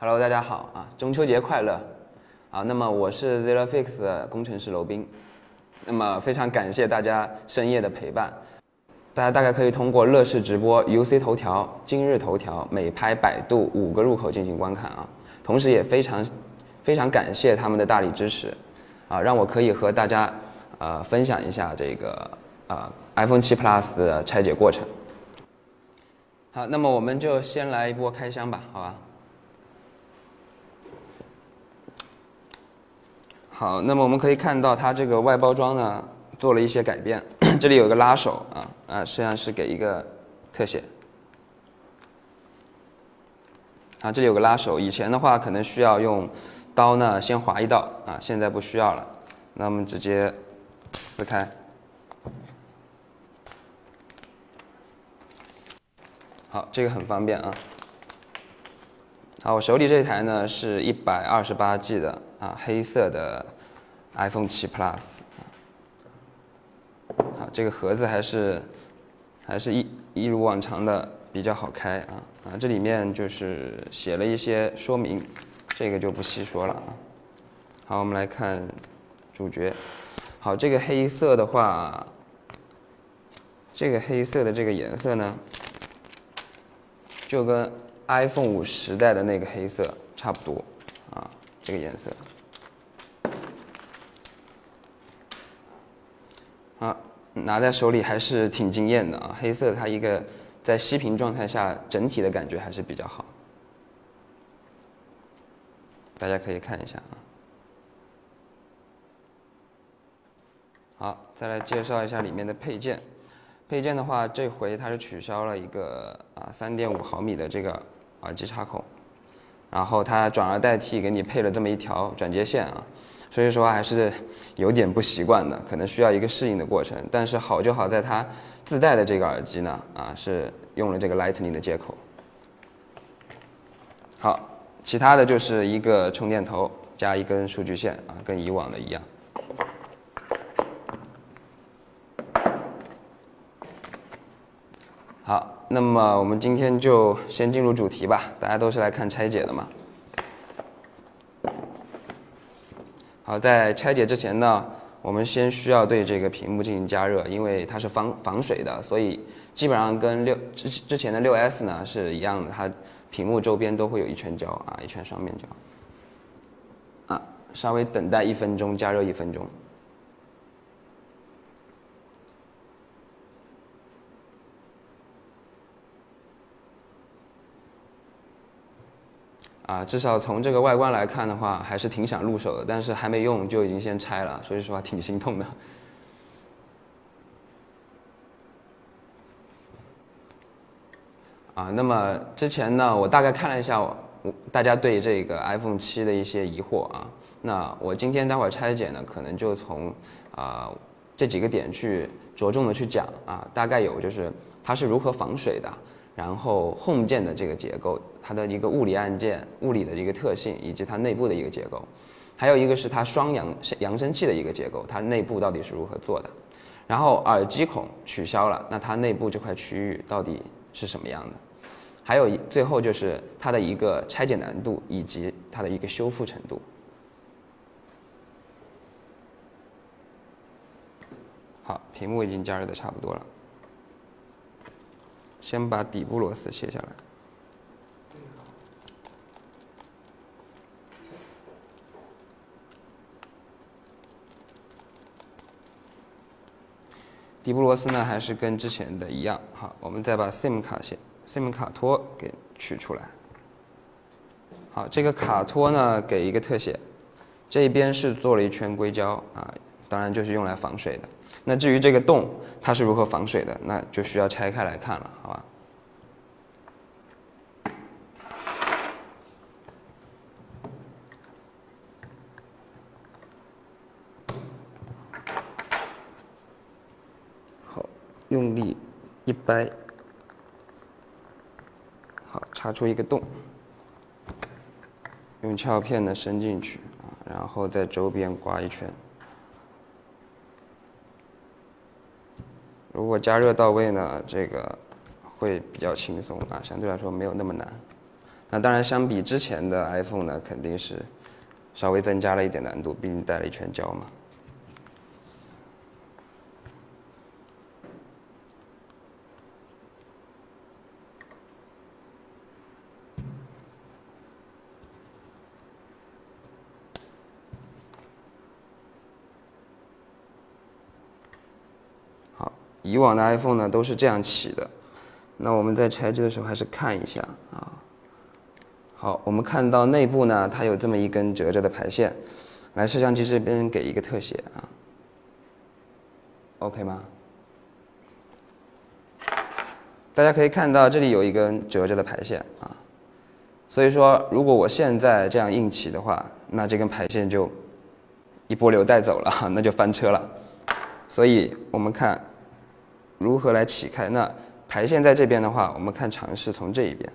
Hello，大家好啊，中秋节快乐啊！那么我是 ZeroFix 工程师娄斌，那么非常感谢大家深夜的陪伴。大家大概可以通过乐视直播、UC 头条、今日头条、美拍、百度五个入口进行观看啊。同时也非常非常感谢他们的大力支持啊，让我可以和大家呃分享一下这个呃 iPhone 7 Plus 的拆解过程。好，那么我们就先来一波开箱吧，好吧？好，那么我们可以看到它这个外包装呢做了一些改变，这里有个拉手啊啊，实际上是给一个特写。啊，这里有个拉手，以前的话可能需要用刀呢先划一道啊，现在不需要了，那我们直接撕开。好，这个很方便啊。好，我手里这台呢是一百二十八 G 的啊，黑色的 iPhone 7 Plus。好，这个盒子还是还是一一如往常的比较好开啊啊，这里面就是写了一些说明，这个就不细说了啊。好，我们来看主角。好，这个黑色的话，这个黑色的这个颜色呢，就跟。iPhone 五时代的那个黑色差不多，啊，这个颜色，啊，拿在手里还是挺惊艳的啊。黑色它一个在熄屏状态下，整体的感觉还是比较好。大家可以看一下啊。好，再来介绍一下里面的配件。配件的话，这回它是取消了一个啊三点五毫米的这个。耳机插口，然后它转而代替给你配了这么一条转接线啊，所以说还是有点不习惯的，可能需要一个适应的过程。但是好就好在它自带的这个耳机呢，啊是用了这个 Lightning 的接口。好，其他的就是一个充电头加一根数据线啊，跟以往的一样。好。那么我们今天就先进入主题吧，大家都是来看拆解的嘛。好，在拆解之前呢，我们先需要对这个屏幕进行加热，因为它是防防水的，所以基本上跟六之之前的六 S 呢是一样的，它屏幕周边都会有一圈胶啊，一圈双面胶。啊，稍微等待一分钟，加热一分钟。啊，至少从这个外观来看的话，还是挺想入手的，但是还没用就已经先拆了，所以说挺心痛的。啊，那么之前呢，我大概看了一下，我大家对这个 iPhone 七的一些疑惑啊，那我今天待会儿拆解呢，可能就从啊这几个点去着重的去讲啊，大概有就是它是如何防水的。然后 Home 键的这个结构，它的一个物理按键、物理的一个特性，以及它内部的一个结构，还有一个是它双扬扬声器的一个结构，它内部到底是如何做的？然后耳机孔取消了，那它内部这块区域到底是什么样的？还有最后就是它的一个拆解难度以及它的一个修复程度。好，屏幕已经加热的差不多了。先把底部螺丝卸下来。底部螺丝呢，还是跟之前的一样。好，我们再把 SIM 卡线、SIM 卡托给取出来。好，这个卡托呢，给一个特写，这边是做了一圈硅胶啊，当然就是用来防水的。那至于这个洞它是如何防水的，那就需要拆开来看了，好吧？好，用力一掰，好，插出一个洞，用撬片呢伸进去啊，然后在周边刮一圈。如果加热到位呢，这个会比较轻松啊，相对来说没有那么难。那当然，相比之前的 iPhone 呢，肯定是稍微增加了一点难度，毕竟带了一圈胶嘛。以往的 iPhone 呢都是这样起的。那我们在拆机的时候还是看一下啊。好，我们看到内部呢，它有这么一根折着的排线。来，摄像机这边给一个特写啊。OK 吗？大家可以看到这里有一根折着的排线啊。所以说，如果我现在这样硬起的话，那这根排线就一波流带走了，那就翻车了。所以我们看如何来起开。那排线在这边的话，我们看尝试从这一边。